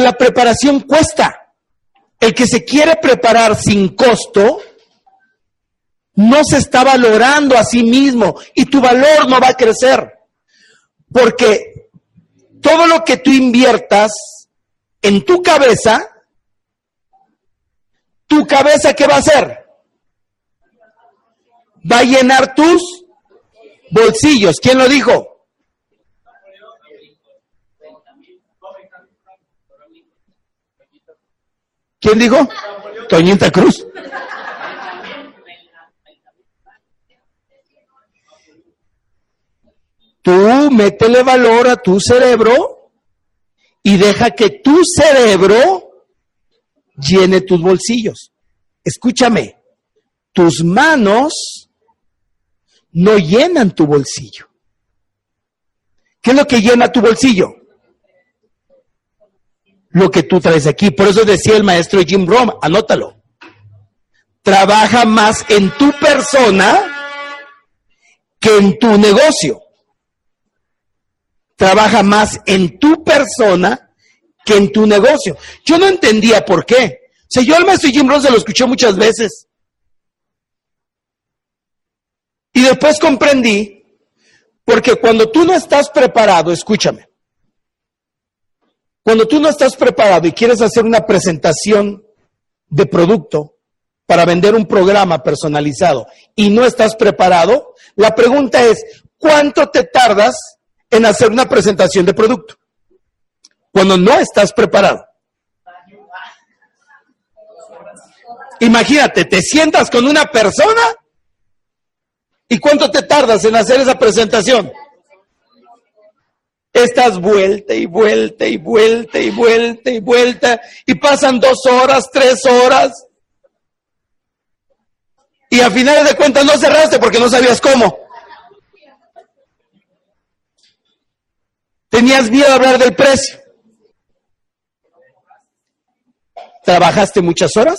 la preparación cuesta. El que se quiere preparar sin costo no se está valorando a sí mismo y tu valor no va a crecer. Porque todo lo que tú inviertas en tu cabeza, tu cabeza, ¿qué va a hacer? Va a llenar tus bolsillos. ¿Quién lo dijo? ¿Quién dijo? Toñita Cruz. Tú métele valor a tu cerebro y deja que tu cerebro llene tus bolsillos. Escúchame, tus manos no llenan tu bolsillo. ¿Qué es lo que llena tu bolsillo? Lo que tú traes aquí. Por eso decía el maestro Jim Rohn, anótalo. Trabaja más en tu persona que en tu negocio trabaja más en tu persona que en tu negocio. Yo no entendía por qué. O sea, yo al maestro Jim Rohn se lo escuché muchas veces. Y después comprendí, porque cuando tú no estás preparado, escúchame, cuando tú no estás preparado y quieres hacer una presentación de producto para vender un programa personalizado y no estás preparado, la pregunta es, ¿cuánto te tardas en hacer una presentación de producto cuando no estás preparado. Imagínate, te sientas con una persona y cuánto te tardas en hacer esa presentación. Estás vuelta y vuelta y vuelta y vuelta y vuelta y pasan dos horas, tres horas. Y a finales de cuentas no cerraste porque no sabías cómo. Tenías miedo a hablar del precio. Trabajaste muchas horas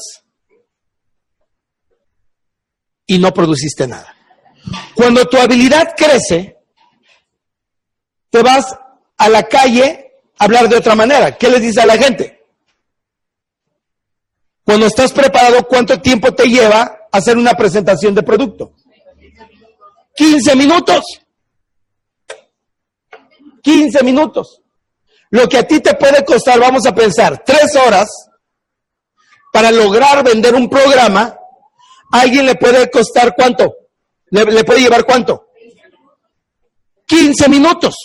y no produciste nada. Cuando tu habilidad crece, te vas a la calle a hablar de otra manera. ¿Qué les dice a la gente? Cuando estás preparado, ¿cuánto tiempo te lleva hacer una presentación de producto? 15 minutos. 15 minutos. Lo que a ti te puede costar, vamos a pensar, tres horas para lograr vender un programa, a alguien le puede costar cuánto? ¿Le, puede llevar cuánto? 15 minutos.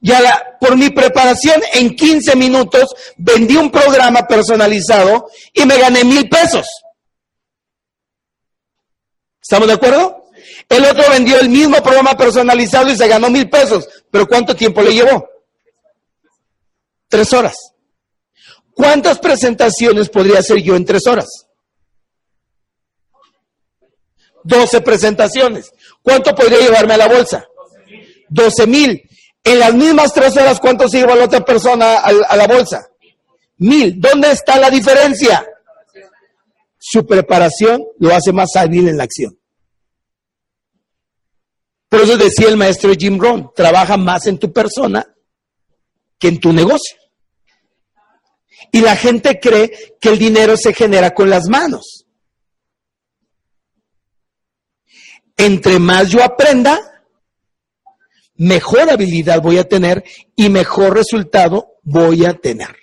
La, por mi preparación, en 15 minutos vendí un programa personalizado y me gané mil pesos. ¿Estamos de acuerdo? El otro vendió el mismo programa personalizado y se ganó mil pesos. ¿Pero cuánto tiempo le llevó? Tres horas. ¿Cuántas presentaciones podría hacer yo en tres horas? Doce presentaciones. ¿Cuánto podría llevarme a la bolsa? Doce mil. En las mismas tres horas, ¿cuánto se lleva la otra persona a la bolsa? Mil. ¿Dónde está la diferencia? Su preparación lo hace más hábil en la acción. Por eso decía el maestro Jim Rohn, trabaja más en tu persona que en tu negocio. Y la gente cree que el dinero se genera con las manos. Entre más yo aprenda, mejor habilidad voy a tener y mejor resultado voy a tener.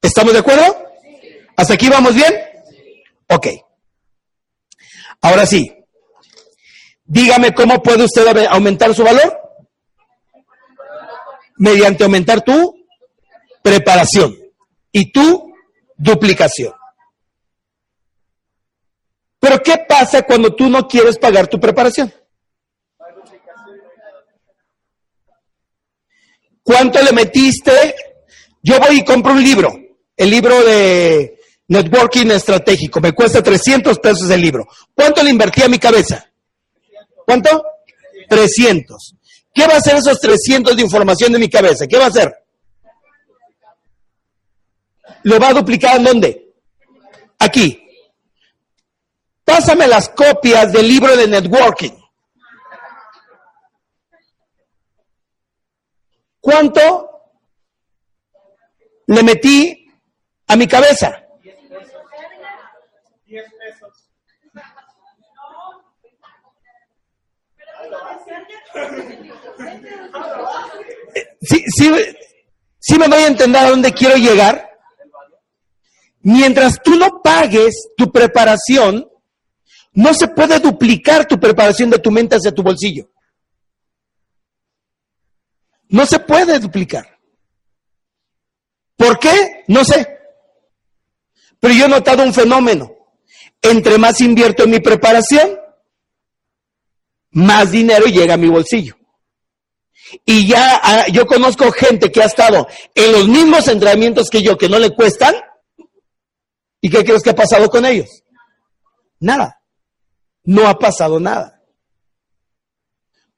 ¿Estamos de acuerdo? ¿Hasta aquí vamos bien? Ok. Ahora sí, Dígame cómo puede usted aumentar su valor. Mediante aumentar tu preparación y tu duplicación. Pero ¿qué pasa cuando tú no quieres pagar tu preparación? ¿Cuánto le metiste? Yo voy y compro un libro, el libro de Networking Estratégico, me cuesta 300 pesos el libro. ¿Cuánto le invertí a mi cabeza? ¿Cuánto? 300. ¿Qué va a hacer esos 300 de información de mi cabeza? ¿Qué va a hacer? ¿Lo va a duplicar en dónde? Aquí. Pásame las copias del libro de networking. ¿Cuánto le metí a mi cabeza. Sí, sí, sí me voy a entender a dónde quiero llegar. Mientras tú no pagues tu preparación, no se puede duplicar tu preparación de tu mente hacia tu bolsillo. No se puede duplicar. ¿Por qué? No sé. Pero yo he notado un fenómeno. Entre más invierto en mi preparación, más dinero llega a mi bolsillo. Y ya ah, yo conozco gente que ha estado en los mismos entrenamientos que yo, que no le cuestan. ¿Y qué crees que ha pasado con ellos? Nada. No ha pasado nada.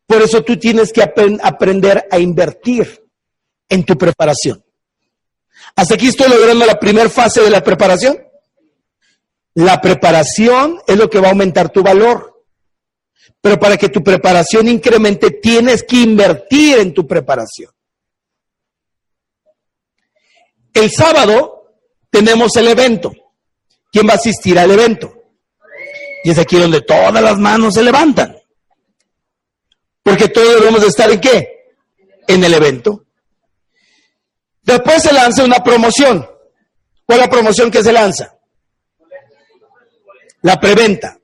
Por eso tú tienes que aprender a invertir en tu preparación. Hasta aquí estoy logrando la primera fase de la preparación. La preparación es lo que va a aumentar tu valor. Pero para que tu preparación incremente, tienes que invertir en tu preparación. El sábado tenemos el evento. ¿Quién va a asistir al evento? Y es aquí donde todas las manos se levantan. Porque todos debemos de estar en qué? En el evento. Después se lanza una promoción. ¿Cuál es la promoción que se lanza? La preventa.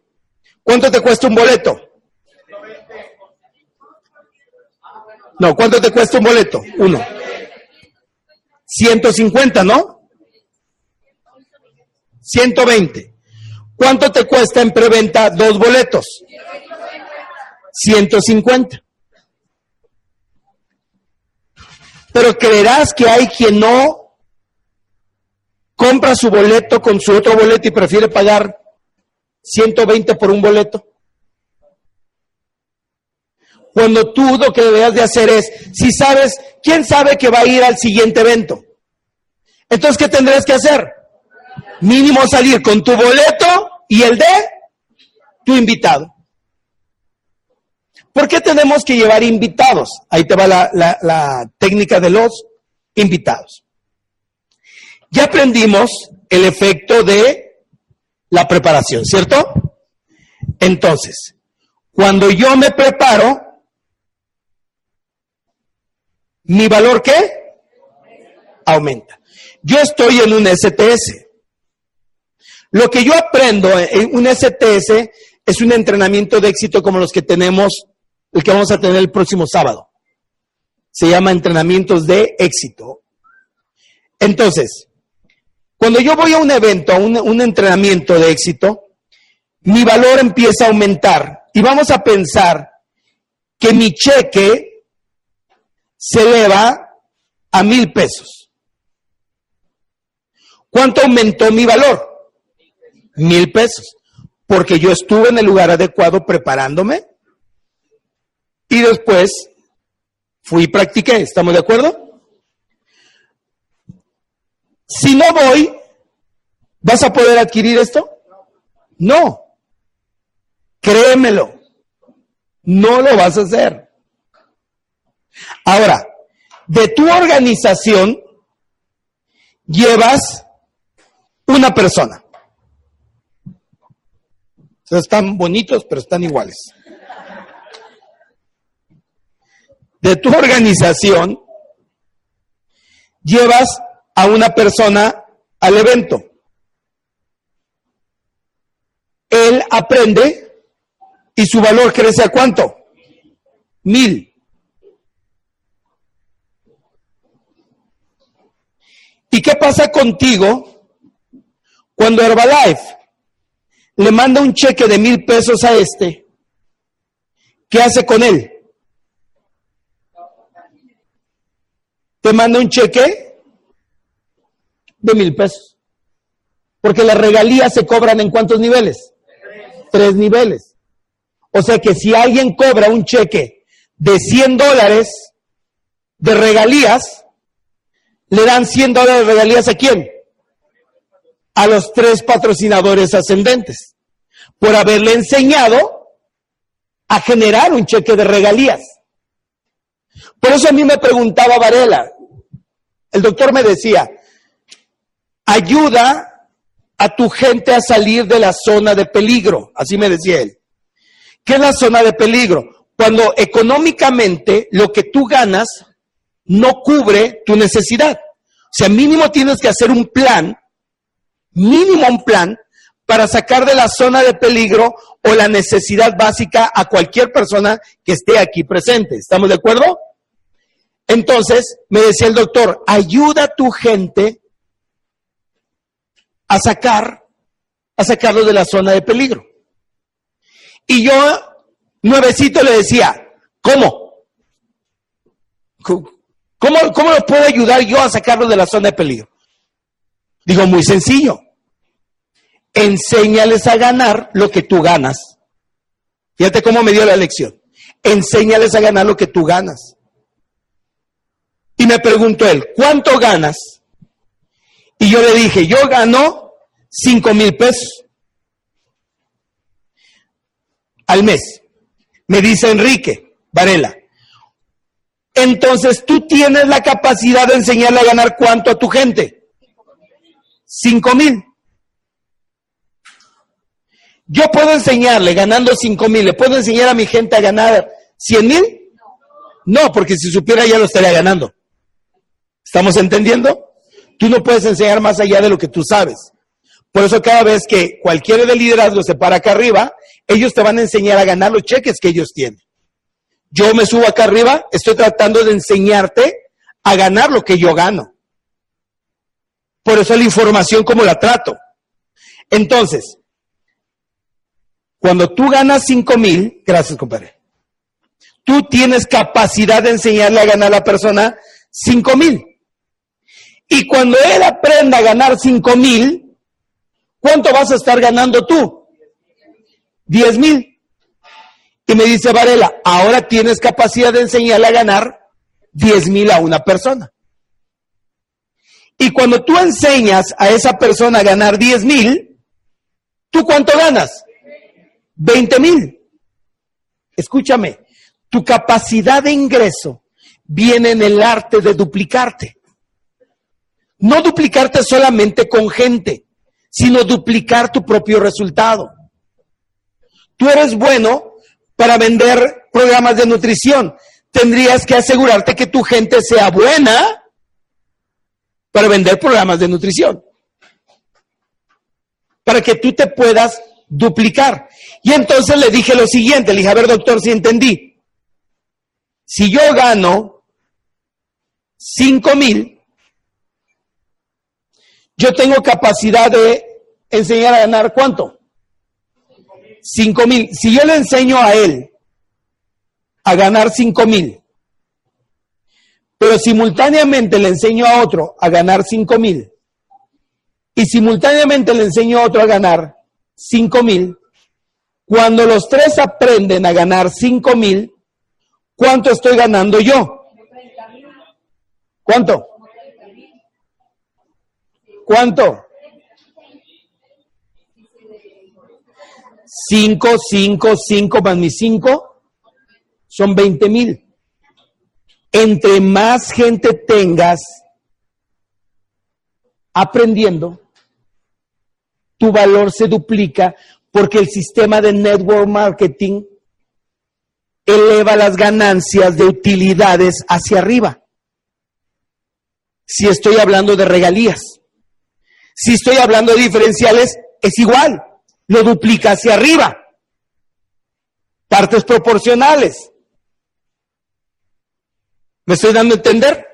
¿Cuánto te cuesta un boleto? No, ¿cuánto te cuesta un boleto? Uno. 150, ¿no? 120. ¿Cuánto te cuesta en preventa dos boletos? 150. Pero creerás que hay quien no compra su boleto con su otro boleto y prefiere pagar 120 por un boleto. Cuando tú lo que debes de hacer es, si sabes, ¿quién sabe que va a ir al siguiente evento? Entonces, ¿qué tendrás que hacer? Mínimo salir con tu boleto y el de tu invitado. ¿Por qué tenemos que llevar invitados? Ahí te va la, la técnica de los invitados. Ya aprendimos el efecto de la preparación, ¿cierto? Entonces, cuando yo me preparo, ¿mi valor qué? Aumenta. Yo estoy en un STS. Lo que yo aprendo en un STS es un entrenamiento de éxito como los que tenemos el que vamos a tener el próximo sábado. Se llama entrenamientos de éxito. Entonces, cuando yo voy a un evento, a un, entrenamiento de éxito, mi valor empieza a aumentar y vamos a pensar que mi cheque se eleva a mil pesos. ¿Cuánto aumentó mi valor? Mil pesos. Porque yo estuve en el lugar adecuado preparándome, y después fui y practiqué. ¿Estamos de acuerdo? Si no voy, ¿vas a poder adquirir esto? No. Créemelo. No lo vas a hacer. Ahora, de tu organización llevas una persona. están bonitos, pero están iguales de tu organización, llevas a una persona al evento. Él aprende y su valor crece a cuánto? Mil. ¿Y qué pasa contigo cuando Herbalife le manda un cheque de mil pesos a este? ¿Qué hace con él? Te manda un cheque de mil pesos. Porque las regalías se cobran en cuántos niveles? Tres niveles. O sea que si alguien cobra un cheque de 100 dólares de regalías, le dan 100 dólares de regalías a quién? A los tres patrocinadores ascendentes. Por haberle enseñado a generar un cheque de regalías. Por eso a mí me preguntaba Varela, el doctor me decía, ayuda a tu gente a salir de la zona de peligro, así me decía él. ¿Qué es la zona de peligro? Cuando económicamente lo que tú ganas no cubre tu necesidad. O sea, mínimo tienes que hacer un plan, mínimo un plan, para sacar de la zona de peligro o la necesidad básica a cualquier persona que esté aquí presente. ¿Estamos de acuerdo? Entonces, me decía el doctor, ayuda a tu gente a sacar, a sacarlo de la zona de peligro. Y yo, nuevecito, le decía, ¿cómo? ¿Cómo, cómo lo puedo ayudar yo a sacarlo de la zona de peligro? Digo, muy sencillo. Enséñales a ganar lo que tú ganas. Fíjate cómo me dio la lección. Enséñales a ganar lo que tú ganas. Y me preguntó él, ¿cuánto ganas? Y yo le dije, yo gano 5 mil pesos al mes. Me dice Enrique Varela. Entonces tú tienes la capacidad de enseñarle a ganar cuánto a tu gente. 5 mil. Yo puedo enseñarle ganando 5 mil, ¿le puedo enseñar a mi gente a ganar 100 mil? No, porque si supiera ya lo estaría ganando. ¿Estamos entendiendo? Tú no puedes enseñar más allá de lo que tú sabes. Por eso cada vez que cualquiera de liderazgo se para acá arriba, ellos te van a enseñar a ganar los cheques que ellos tienen. Yo me subo acá arriba, estoy tratando de enseñarte a ganar lo que yo gano. Por eso la información como la trato. Entonces, cuando tú ganas 5 mil, gracias compadre, tú tienes capacidad de enseñarle a ganar a la persona 5 mil. Y cuando él aprenda a ganar 5 mil, ¿cuánto vas a estar ganando tú? 10 mil. Y me dice Varela, ahora tienes capacidad de enseñarle a ganar 10 mil a una persona. Y cuando tú enseñas a esa persona a ganar 10 mil, ¿tú cuánto ganas? 20 mil. Escúchame, tu capacidad de ingreso viene en el arte de duplicarte. No duplicarte solamente con gente, sino duplicar tu propio resultado. Tú eres bueno para vender programas de nutrición. Tendrías que asegurarte que tu gente sea buena para vender programas de nutrición. Para que tú te puedas duplicar. Y entonces le dije lo siguiente, le dije, a ver doctor, si entendí. Si yo gano 5 mil, yo tengo capacidad de enseñar a ganar cuánto? 5 mil. Si yo le enseño a él a ganar 5 mil, pero simultáneamente le enseño a otro a ganar 5 mil, y simultáneamente le enseño a otro a ganar 5 mil, cuando los tres aprenden a ganar 5 mil, ¿cuánto estoy ganando yo? ¿Cuánto? ¿Cuánto? 5, 5, 5 más mis 5 son 20 mil. Entre más gente tengas aprendiendo, tu valor se duplica porque el sistema de network marketing eleva las ganancias de utilidades hacia arriba. Si estoy hablando de regalías, si estoy hablando de diferenciales, es igual, lo duplica hacia arriba. Partes proporcionales. ¿Me estoy dando a entender?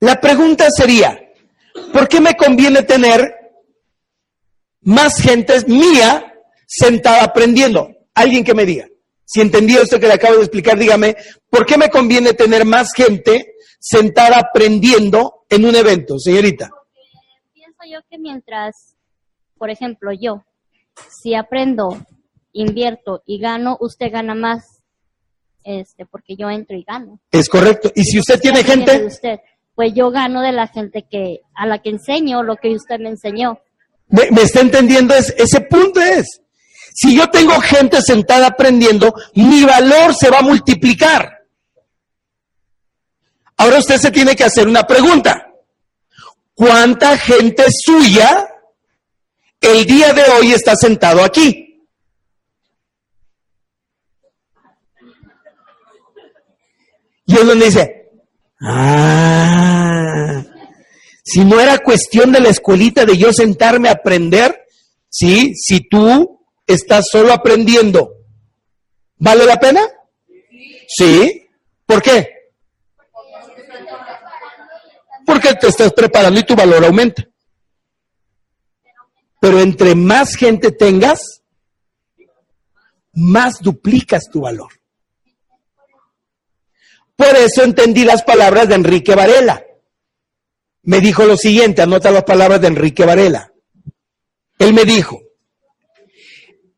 La pregunta sería, ¿por qué me conviene tener más gente mía sentada aprendiendo. Alguien que me diga. Si entendí esto que le acabo de explicar, dígame, ¿por qué me conviene tener más gente sentada aprendiendo en un evento, señorita? pienso yo que mientras, por ejemplo, yo, si aprendo, invierto y gano, usted gana más, este, porque yo entro y gano. Es correcto. Y si usted tiene gente, usted, pues yo gano de la gente que a la que enseño lo que usted me enseñó. ¿Me, está entendiendo? Es, ese punto es. Si yo tengo gente sentada aprendiendo, mi valor se va a multiplicar. Ahora usted se tiene que hacer una pregunta. ¿Cuánta gente suya el día de hoy está sentado aquí? Y es donde dice, ah, si no era cuestión de la escuelita de yo sentarme a aprender, ¿sí? Si tú estás solo aprendiendo, ¿vale la pena? Sí. ¿Por qué? Porque te estás preparando y tu valor aumenta. Pero entre más gente tengas, más duplicas tu valor. Por eso entendí las palabras de Enrique Varela. Me dijo lo siguiente, anota las palabras de Enrique Varela. Él me dijo,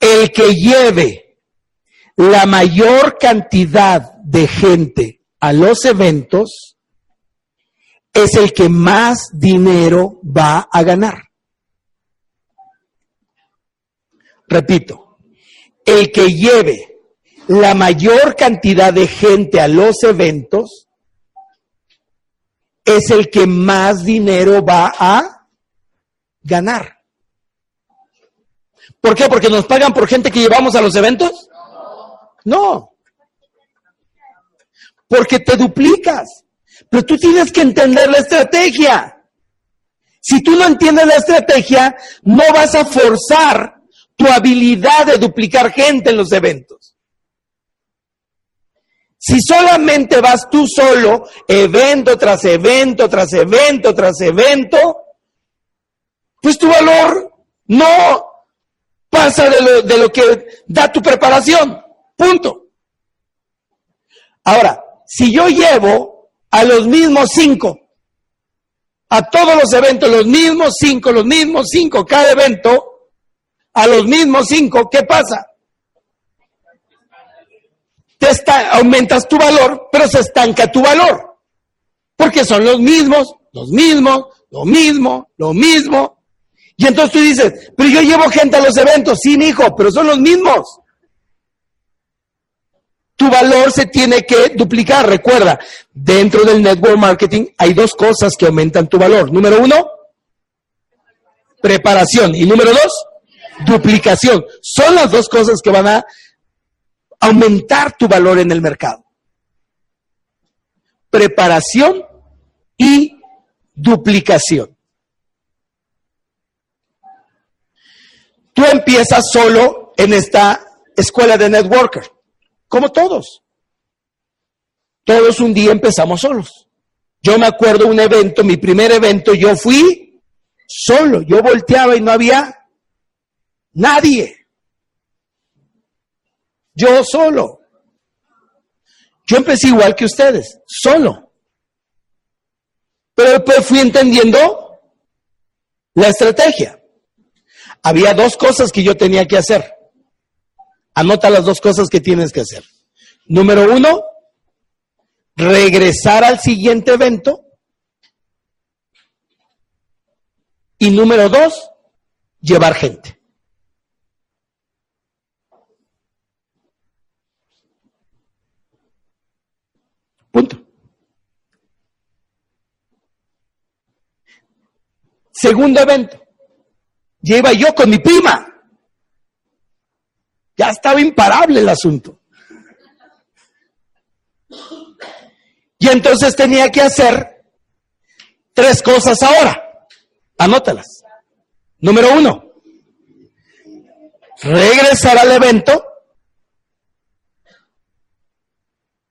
el que lleve la mayor cantidad de gente a los eventos es el que más dinero va a ganar. Repito, el que lleve la mayor cantidad de gente a los eventos es el que más dinero va a ganar. ¿Por qué? ¿Porque nos pagan por gente que llevamos a los eventos? No. Porque te duplicas. Pero tú tienes que entender la estrategia. Si tú no entiendes la estrategia, no vas a forzar tu habilidad de duplicar gente en los eventos. Si solamente vas tú solo, evento tras evento, tras evento, tras evento, pues tu valor no pasa de lo, de lo que da tu preparación. Punto. Ahora, si yo llevo a los mismos cinco, a todos los eventos, los mismos cinco, los mismos cinco, cada evento, a los mismos cinco, ¿qué pasa? Aumentas tu valor, pero se estanca tu valor. Porque son los mismos, los mismos, lo mismo, lo mismo. Y entonces tú dices, pero yo llevo gente a los eventos, sí, hijo, pero son los mismos tu valor se tiene que duplicar. Recuerda, dentro del network marketing hay dos cosas que aumentan tu valor. Número uno, preparación. Y número dos, duplicación. Son las dos cosas que van a aumentar tu valor en el mercado. Preparación y duplicación. Tú empiezas solo en esta escuela de networker como todos. Todos un día empezamos solos. Yo me acuerdo un evento, mi primer evento, yo fui solo, yo volteaba y no había nadie. Yo solo. Yo empecé igual que ustedes, solo. Pero después fui entendiendo la estrategia. Había dos cosas que yo tenía que hacer. Anota las dos cosas que tienes que hacer. Número uno, regresar al siguiente evento. Y número dos, llevar gente. Punto. Segundo evento. Lleva yo con mi prima. Ya estaba imparable el asunto. Y entonces tenía que hacer tres cosas ahora. Anótalas. Número uno, regresar al evento.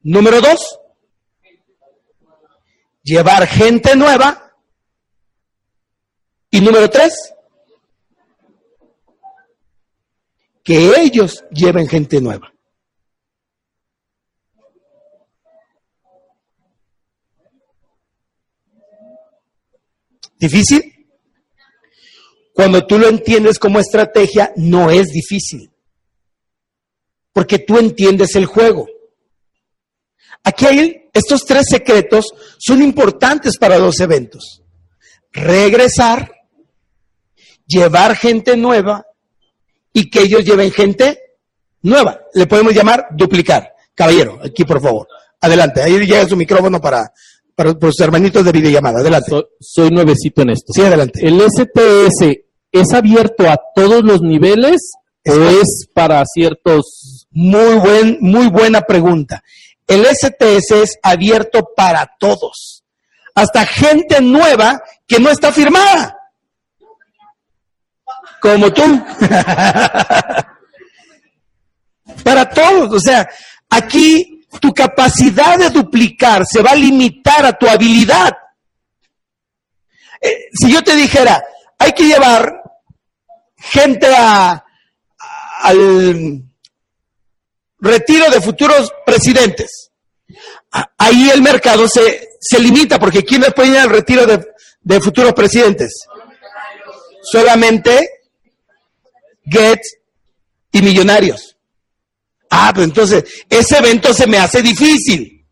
Número dos, llevar gente nueva. Y número tres, que ellos lleven gente nueva. ¿Difícil? Cuando tú lo entiendes como estrategia, no es difícil. Porque tú entiendes el juego. Aquí hay estos tres secretos, son importantes para los eventos. Regresar, llevar gente nueva y que ellos lleven gente nueva. Le podemos llamar duplicar. Caballero, aquí por favor. Adelante, ahí llega su micrófono para para, sus hermanitos de videollamada. Adelante. So- soy nuevecito en esto. Sí, adelante. ¿El STS es abierto a todos los niveles o es para ciertos... Muy buen, muy buena pregunta. El STS es abierto para todos. Hasta gente nueva que no está firmada. Como tú. para todos. O sea, aquí tu capacidad de duplicar se va a limitar a tu habilidad. Eh, si yo te dijera, hay que llevar gente a, al retiro de futuros presidentes. Ahí el mercado se, se limita, porque ¿quiénes pueden ir al retiro de, de futuros presidentes? Solamente Gates y millonarios. Ah, pues entonces, ese evento se me hace difícil.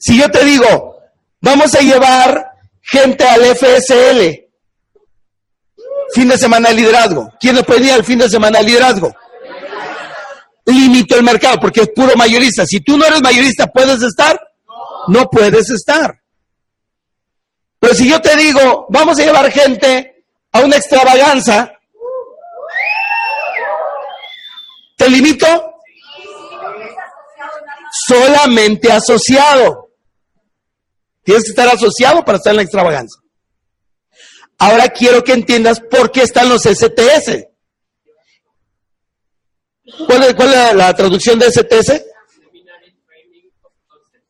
Si yo te digo, vamos a llevar gente al FSL, fin de semana de liderazgo. ¿Quiénes pueden ir al fin de semana de liderazgo? limito el mercado porque es puro mayorista. Si tú no eres mayorista, ¿puedes estar? No puedes estar. Pero si yo te digo, vamos a llevar gente a una extravaganza, ¿te limito? Solamente asociado. Tienes que estar asociado para estar en la extravaganza. Ahora quiero que entiendas por qué están los STS. ¿Cuál es, cuál es la, la traducción de STS?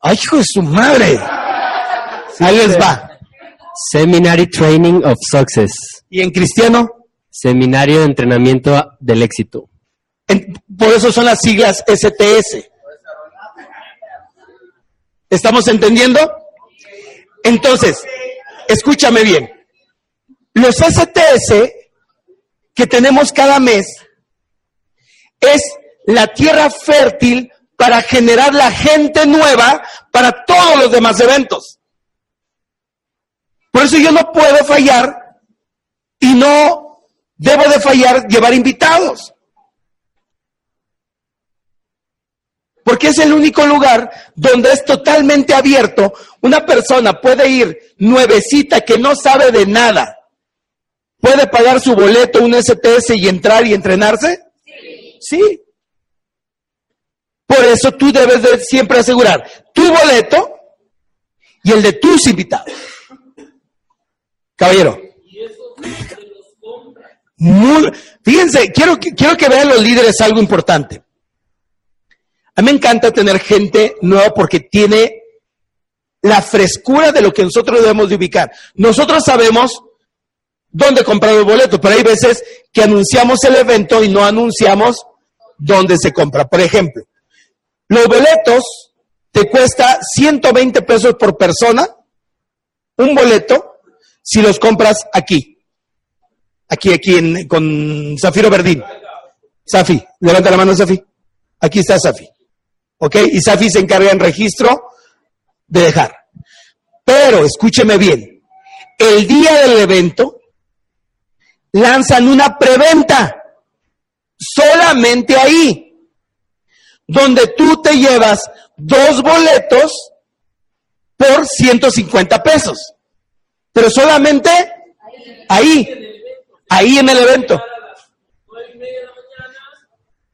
¡Ay, hijo de su madre! Ahí les va. Seminary Training of Success. ¿Y en cristiano? Seminario de entrenamiento del éxito. Por eso son las siglas STS. ¿Estamos entendiendo? Entonces, escúchame bien. Los STS que tenemos cada mes es la tierra fértil para generar la gente nueva para todos los demás eventos. Por eso yo no puedo fallar y no debo de fallar llevar invitados. Porque es el único lugar donde es totalmente abierto. Una persona puede ir nuevecita que no sabe de nada. ¿Puede pagar su boleto, un STS y entrar y entrenarse? Sí. Por eso tú debes de siempre asegurar tu boleto y el de tus invitados. Caballero. Muy- fíjense, quiero, quiero que vean los líderes algo importante. A mí me encanta tener gente nueva porque tiene la frescura de lo que nosotros debemos de ubicar. Nosotros sabemos dónde comprar los boletos, pero hay veces que anunciamos el evento y no anunciamos dónde se compra. Por ejemplo, los boletos te cuesta 120 pesos por persona, un boleto, si los compras aquí. Aquí, aquí en- con Zafiro Verdín. Safi, levanta la mano, Safi. Aquí está Safi. ¿Ok? Y Safi se encarga en registro de dejar. Pero, escúcheme bien, el día del evento lanzan una preventa. Solamente ahí. Donde tú te llevas dos boletos por 150 pesos. Pero solamente ahí. Ahí en el evento.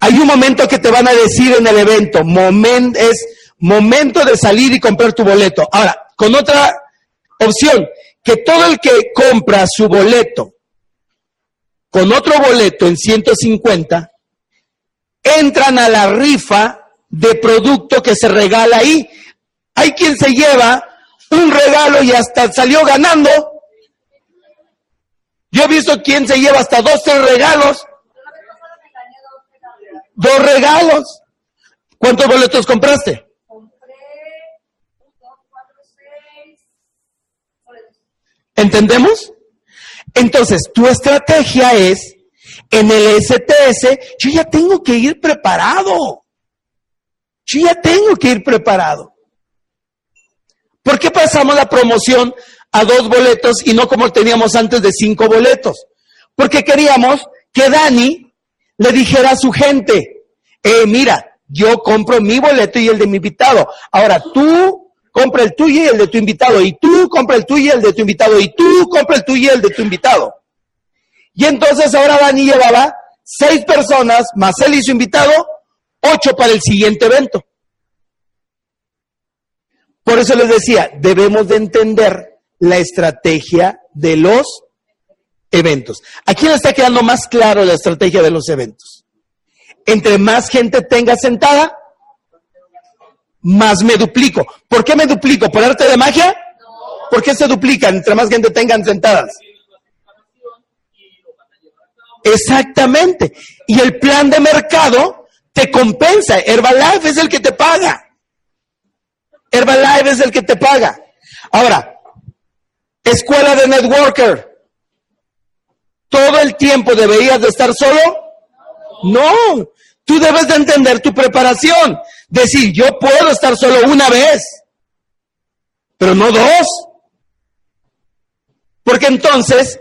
Hay un momento que te van a decir en el evento, momen- es momento de salir y comprar tu boleto. Ahora, con otra opción, que todo el que compra su boleto con otro boleto en 150, entran a la rifa de producto que se regala ahí. Hay quien se lleva un regalo y hasta salió ganando. Yo he visto quien se lleva hasta dos, tres regalos. Dos regalos. ¿Cuántos boletos compraste? ¿Entendemos? Entonces, tu estrategia es, en el STS, yo ya tengo que ir preparado. Yo ya tengo que ir preparado. ¿Por qué pasamos la promoción a dos boletos y no como teníamos antes de cinco boletos? Porque queríamos que Dani le dijera a su gente, eh, mira, yo compro mi boleto y el de mi invitado. Ahora tú compra el tuyo y el de tu invitado, y tú compra el tuyo y el de tu invitado, y tú compra el tuyo y el de tu invitado. Y entonces ahora Dani llevaba seis personas, más él y su invitado, ocho para el siguiente evento. Por eso les decía, debemos de entender la estrategia de los eventos. ¿A quién le está quedando más claro la estrategia de los eventos? Entre más gente tenga sentada, más me duplico. ¿Por qué me duplico? ¿Por arte de magia? ¿Por qué se duplican entre más gente tengan sentadas? Exactamente. Y el plan de mercado te compensa. Herbalife es el que te paga. Herbalife es el que te paga. Ahora, escuela de networker. ¿Todo el tiempo deberías de estar solo? No. Tú debes de entender tu preparación. Decir, yo puedo estar solo una vez, pero no dos. Porque entonces,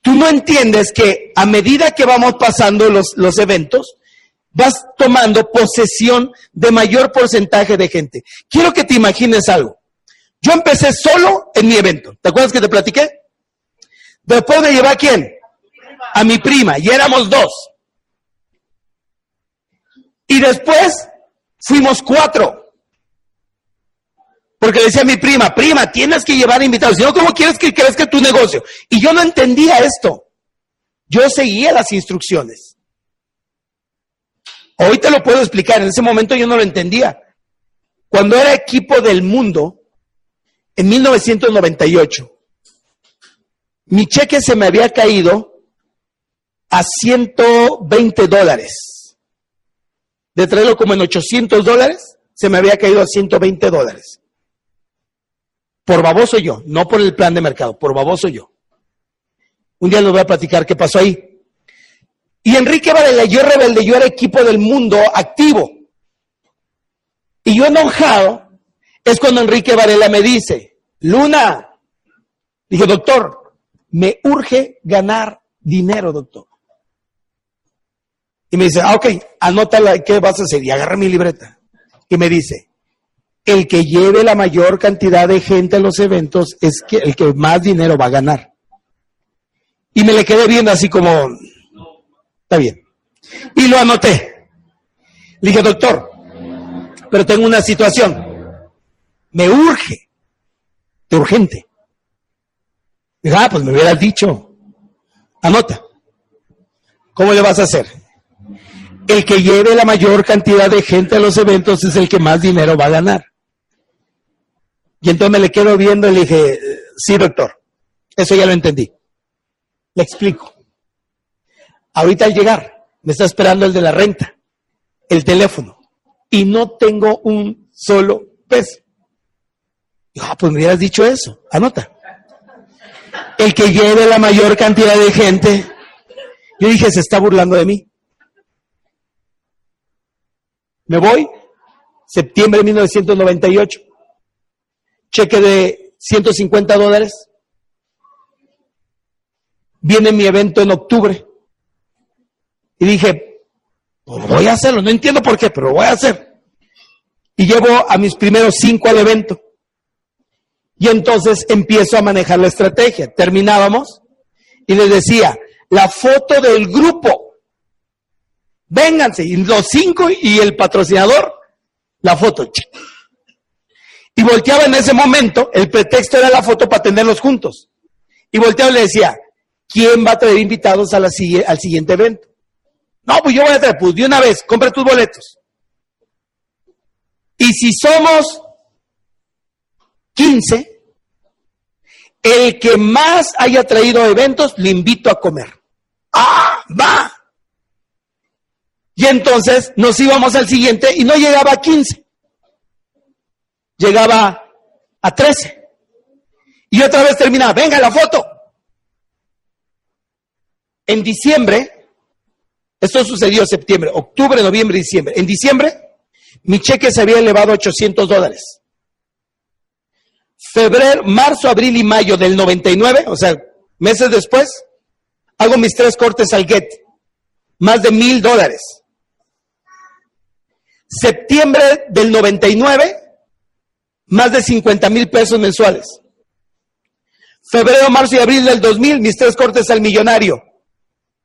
tú no entiendes que a medida que vamos pasando los, los eventos, vas tomando posesión de mayor porcentaje de gente. Quiero que te imagines algo. Yo empecé solo en mi evento. ¿Te acuerdas que te platiqué? Después me llevé a quién? A mi prima, y éramos dos. Y después fuimos cuatro. Porque decía a mi prima, prima, tienes que llevar invitados. Si no, ¿cómo quieres que crezca tu negocio? Y yo no entendía esto. Yo seguía las instrucciones. Hoy te lo puedo explicar, en ese momento yo no lo entendía. Cuando era equipo del mundo, en 1998, mi cheque se me había caído a 120 dólares. De traerlo como en 800 dólares, se me había caído a 120 dólares. Por baboso yo, no por el plan de mercado, por baboso yo. Un día les voy a platicar qué pasó ahí. Y Enrique Varela, yo rebelde, yo era equipo del mundo activo. Y yo enojado es cuando Enrique Varela me dice, Luna, dije, doctor, me urge ganar dinero, doctor. Y me dice, ah, ok, anótala, ¿qué vas a hacer? Y agarra mi libreta. Y me dice, el que lleve la mayor cantidad de gente a los eventos es el que más dinero va a ganar. Y me le quedé viendo así como, está bien. Y lo anoté. Le dije, doctor, pero tengo una situación. Me urge, de urgente. Dije, ah, pues me hubieras dicho. Anota. ¿Cómo le vas a hacer? El que lleve la mayor cantidad de gente a los eventos es el que más dinero va a ganar. Y entonces me le quedo viendo y le dije, sí, doctor, eso ya lo entendí. Le explico. Ahorita al llegar, me está esperando el de la renta, el teléfono, y no tengo un solo peso. Dijo, ah, pues me hubieras dicho eso, anota. El que lleve la mayor cantidad de gente, yo dije, se está burlando de mí. Me voy, septiembre de 1998, cheque de 150 dólares. Viene mi evento en octubre. Y dije, pues voy a hacerlo, no entiendo por qué, pero voy a hacer. Y llevo a mis primeros cinco al evento. Y entonces empiezo a manejar la estrategia. Terminábamos y les decía, la foto del grupo Vénganse, y los cinco y el patrocinador, la foto. Y volteaba en ese momento, el pretexto era la foto para tenerlos juntos. Y volteaba y le decía, ¿quién va a traer invitados al siguiente evento? No, pues yo voy a traer, pues de una vez, compra tus boletos. Y si somos 15, el que más haya traído eventos, le invito a comer. ¡Ah! ¡Va! Entonces nos íbamos al siguiente y no llegaba a 15. Llegaba a 13. Y otra vez terminaba, venga la foto. En diciembre, esto sucedió en septiembre, octubre, noviembre, diciembre. En diciembre, mi cheque se había elevado a 800 dólares. Febrero, marzo, abril y mayo del 99, o sea, meses después, hago mis tres cortes al GET. Más de mil dólares septiembre del 99, más de 50 mil pesos mensuales. Febrero, marzo y abril del 2000, mis tres cortes al millonario,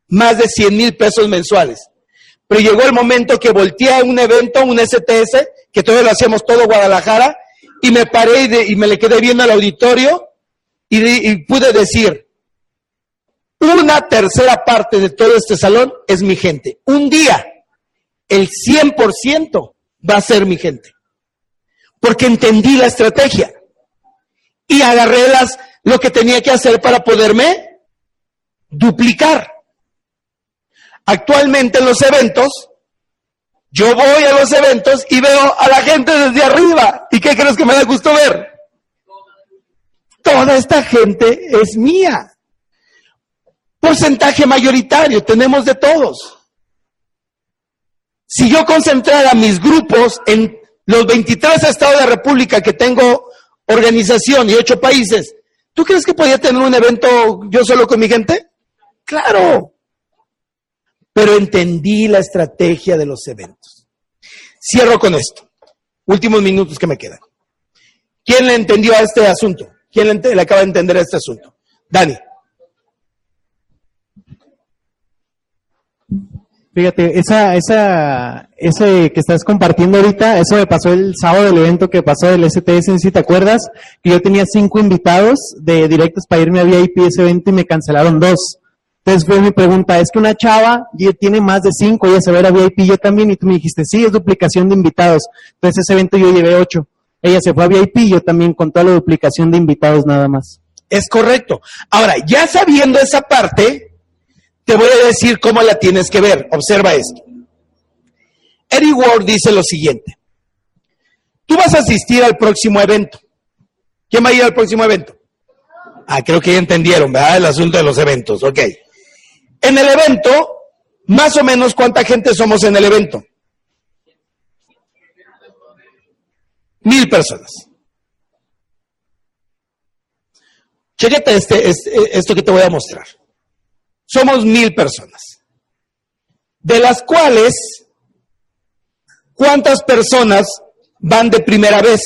más de 100 mil pesos mensuales. Pero llegó el momento que volteé a un evento, un STS, que todavía lo hacíamos todo Guadalajara, y me paré y, de- y me le quedé viendo al auditorio y, pude decir, una tercera parte de todo este salón es mi gente. Un día, el 100% va a ser mi gente. Porque entendí la estrategia y agarré las, lo que tenía que hacer para poderme duplicar. Actualmente en los eventos, yo voy a los eventos y veo a la gente desde arriba. ¿Y qué crees que me da gusto ver? Toda esta gente es mía. Porcentaje mayoritario, tenemos de todos. Si yo concentrara mis grupos en los 23 estados de la República que tengo organización y ocho países, ¿tú crees que podía tener un evento yo solo con mi gente? Claro. Pero entendí la estrategia de los eventos. Cierro con esto. Últimos minutos que me quedan. ¿Quién le entendió a este asunto? ¿Quién le, acaba de entender a este asunto? Dani. Fíjate, esa, esa, ese que estás compartiendo ahorita, eso me pasó el sábado del evento que pasó del STS, si te acuerdas, que yo tenía cinco invitados de directos para irme a VIP ese evento y me cancelaron dos. Entonces fue mi pregunta, es que una chava tiene más de cinco, ella se va a ir a VIP, yo también, y tú me dijiste, sí, es duplicación de invitados. Entonces ese evento yo llevé ocho. Ella se fue a VIP, yo también con toda la duplicación de invitados nada más. Es correcto. Ahora, ya sabiendo esa parte, te voy a decir cómo la tienes que ver. Observa esto. Eddie Ward dice lo siguiente. Tú vas a asistir al próximo evento. ¿Quién va a ir al próximo evento? Ah, creo que ya entendieron, ¿verdad? El asunto de los eventos. Ok. En el evento, más o menos, ¿cuánta gente somos en el evento? Mil personas. Chécate este, este- esto que te voy a mostrar. Somos mil personas. De las cuales, ¿cuántas personas van de primera vez?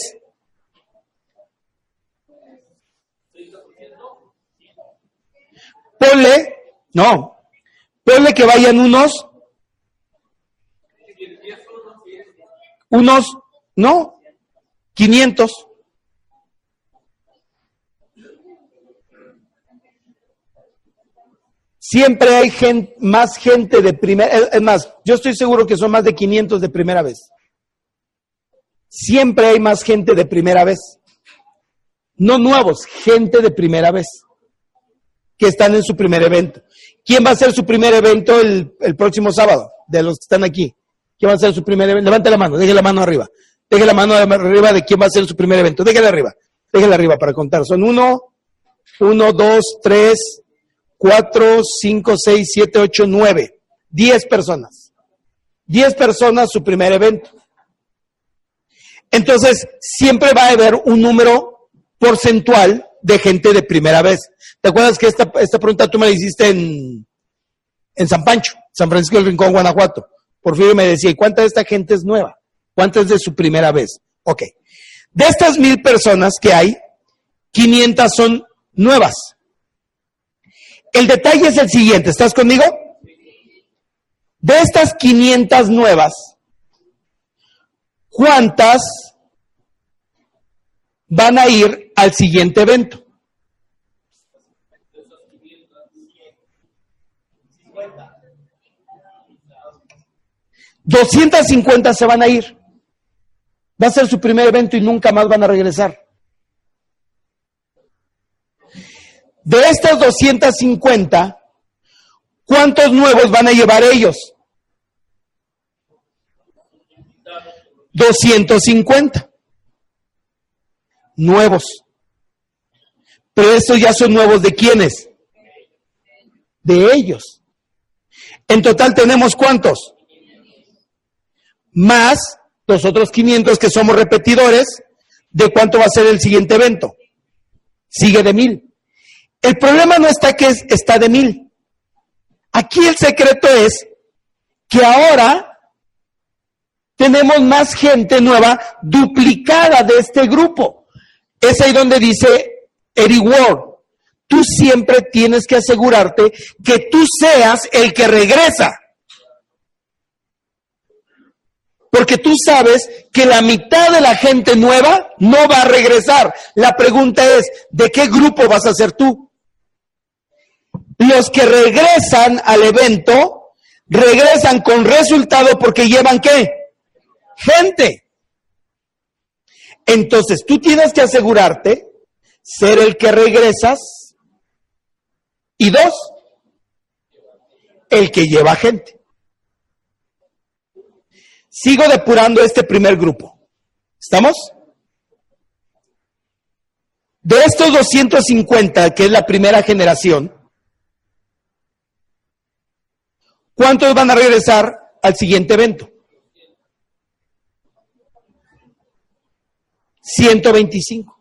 Ponle, no, ponle que vayan unos, unos, no, 500. Siempre hay más gente de primera, es, más, yo estoy seguro que son más de 500 de primera vez. Siempre hay más gente de primera vez. No nuevos, gente de primera vez que están en su primer evento. ¿Quién va a hacer su primer evento el, próximo sábado? De los que están aquí. ¿Quién va a hacer su primer evento? Levante la mano, deje la mano arriba. Deje la mano arriba de quién va a hacer su primer evento. Déjela arriba. Déjela arriba para contar. Son uno, uno, dos, tres, cuatro, cinco, seis, siete, ocho, nueve. Diez personas. Diez personas su primer evento. Entonces, siempre va a haber un número porcentual de gente de primera vez. ¿Te acuerdas que esta, esta pregunta tú me la hiciste en, en San Pancho, San Francisco del Rincón, Guanajuato? Porfirio me decía, ¿y cuánta de esta gente es nueva? ¿Cuánta es de su primera vez? Ok. De estas mil personas que hay, 500 son nuevas. El detalle es el siguiente, ¿estás conmigo? De estas 500 nuevas, ¿cuántas van a ir al siguiente evento? $250 se van a ir. Va a ser su primer evento y nunca más van a regresar. De estas 250, ¿cuántos nuevos van a llevar ellos? 250 nuevos. Pero estos ya son nuevos de quiénes? De ellos. En total tenemos cuántos? Más los otros 500 que somos repetidores, ¿de cuánto va a ser el siguiente evento? Sigue de mil. El problema no está que es- está de mil. Aquí el secreto es que ahora tenemos más gente nueva duplicada de este grupo. Es ahí donde dice Eric Ward, tú siempre tienes que asegurarte que tú seas el que regresa. Porque tú sabes que la mitad de la gente nueva no va a regresar. La pregunta es, ¿de qué grupo vas a ser tú? Los que regresan al evento, regresan con resultado porque llevan qué? Gente. Entonces, tú tienes que asegurarte ser el que regresas y dos, el que lleva gente. Sigo depurando este primer grupo. ¿Estamos? De estos 250, que es la primera generación, ¿cuántos van a regresar al siguiente evento? 125.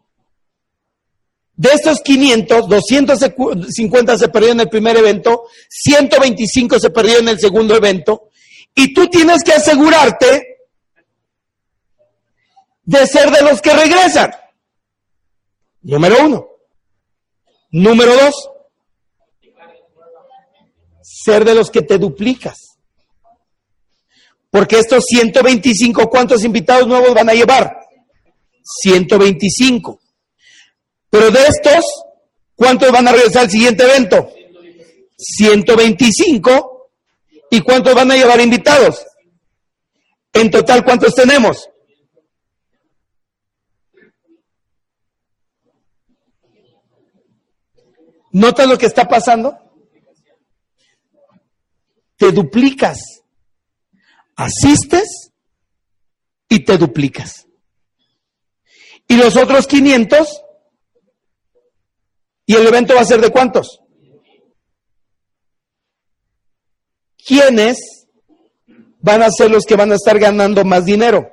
De estos 500, 250 se perdieron en el primer evento, 125 se perdieron en el segundo evento, y tú tienes que asegurarte de ser de los que regresan. Número uno. Número dos. Ser de los que te duplicas. Porque estos 125, ¿cuántos invitados nuevos van a llevar? 125. Pero de estos, ¿cuántos van a regresar al siguiente evento? 125. ¿Y cuántos van a llevar invitados? En total, ¿cuántos tenemos? ¿Notas lo que está pasando? Te duplicas. Asistes y te duplicas. Y los otros 500, ¿y el evento va a ser de cuántos? ¿quiénes van a ser los que van a estar ganando más dinero?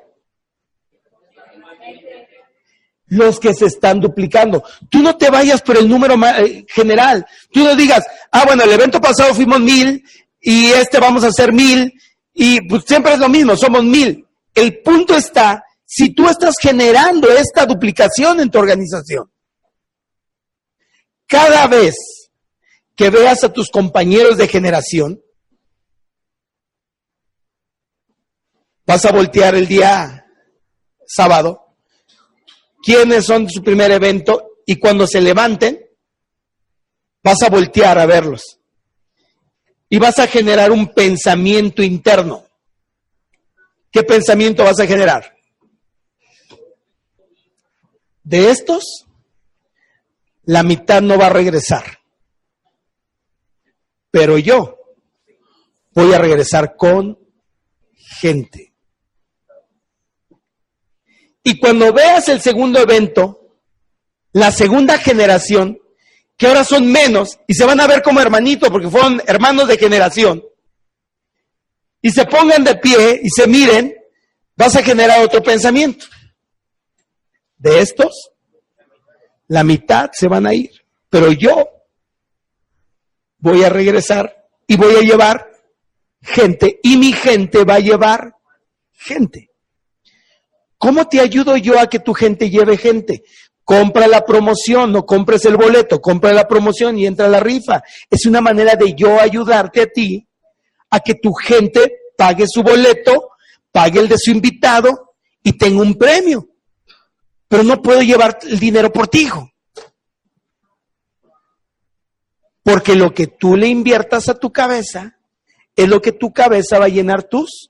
Los que se están duplicando. Tú no te vayas por el número eh, general. Tú no digas, ah, bueno, el evento pasado fuimos mil y este vamos a hacer mil y pues siempre es lo mismo, somos mil. El punto está si tú estás generando esta duplicación en tu organización. Cada vez que veas a tus compañeros de generación, Vas a voltear el día sábado. ¿Quiénes son su primer evento? Y cuando se levanten, vas a voltear a verlos. Y vas a generar un pensamiento interno. ¿Qué pensamiento vas a generar? De estos, la mitad no va a regresar. Pero yo voy a regresar con gente. Y cuando veas el segundo evento, la segunda generación, que ahora son menos y se van a ver como hermanitos porque fueron hermanos de generación, y se pongan de pie y se miren, vas a generar otro pensamiento. De estos, la mitad se van a ir, pero yo voy a regresar y voy a llevar gente y mi gente va a llevar gente. ¿Cómo te ayudo yo a que tu gente lleve gente? Compra la promoción, no compres el boleto, compra la promoción y entra a la rifa. Es una manera de yo ayudarte a ti a que tu gente pague su boleto, pague el de su invitado y tenga un premio. Pero no puedo llevar el dinero por ti, hijo. Porque lo que tú le inviertas a tu cabeza es lo que tu cabeza va a llenar tus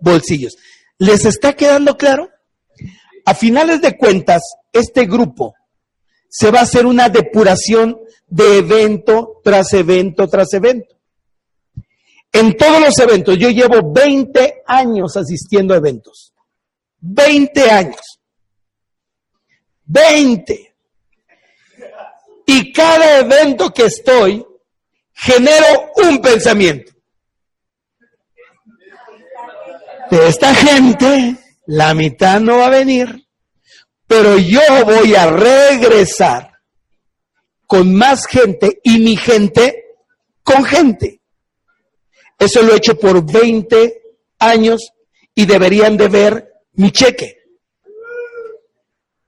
bolsillos. ¿Les está quedando claro? A finales de cuentas, este grupo se va a hacer una depuración de evento tras evento tras evento. En todos los eventos, yo llevo 20 años asistiendo a eventos. 20 años. 20. Y cada evento que estoy, genero un pensamiento. de esta gente, la mitad no va a venir, pero yo voy a regresar con más gente y mi gente con gente. Eso lo he hecho por 20 años y deberían de ver mi cheque.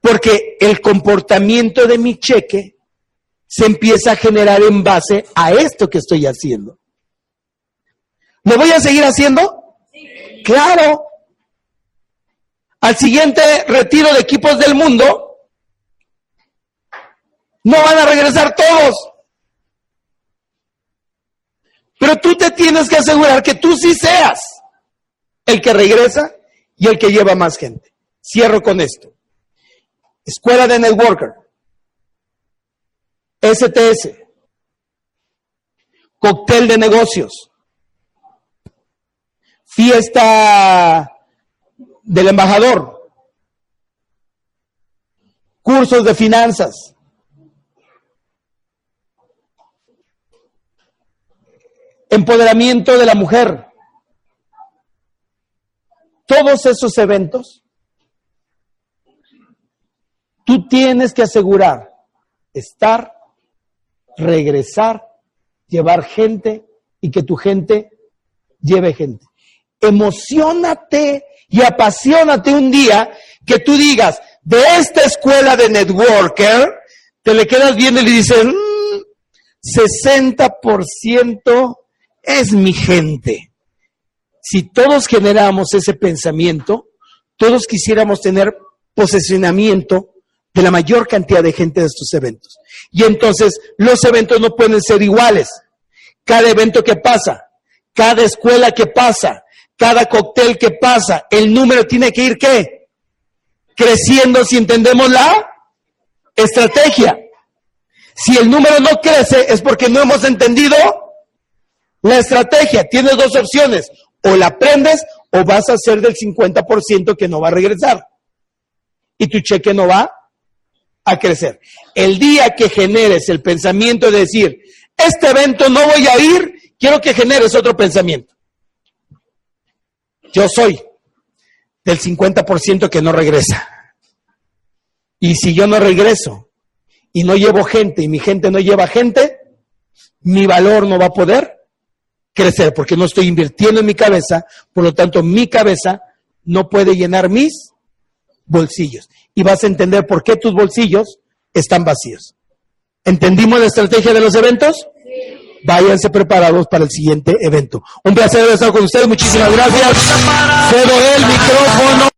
Porque el comportamiento de mi cheque se empieza a generar en base a esto que estoy haciendo. ¿Lo voy a seguir haciendo? Claro. Al siguiente retiro de equipos del mundo, no van a regresar todos. Pero tú te tienes que asegurar que tú sí seas el que regresa y el que lleva más gente. Cierro con esto. Escuela de Networker. STS. Cóctel de negocios. Fiesta del embajador. Cursos de finanzas. Empoderamiento de la mujer. Todos esos eventos, tú tienes que asegurar estar, regresar, llevar gente y que tu gente lleve gente. Emocionate y apasionate un día que tú digas, de esta escuela de networker, te le quedas viendo y le dices, "Mm, 60% es mi gente. Si todos generamos ese pensamiento, todos quisiéramos tener posesionamiento de la mayor cantidad de gente de estos eventos. Y entonces los eventos no pueden ser iguales. Cada evento que pasa, cada escuela que pasa, cada cóctel que pasa, el número tiene que ir ¿qué? Creciendo si entendemos la estrategia. Si el número no crece es porque no hemos entendido la estrategia. Tienes dos opciones. O la aprendes o vas a ser del 50% que no va a regresar. Y tu cheque no va a crecer. El día que generes el pensamiento de decir, este evento no voy a ir, quiero que generes otro pensamiento. Yo soy del 50% que no regresa. Y si yo no regreso y no llevo gente y mi gente no lleva gente, mi valor no va a poder crecer porque no estoy invirtiendo en mi cabeza, por lo tanto mi cabeza no puede llenar mis bolsillos. Y vas a entender por qué tus bolsillos están vacíos. ¿Entendimos la estrategia de los eventos? Váyanse preparados para el siguiente evento. Un placer estar con ustedes. Muchísimas gracias. Cedo el micrófono.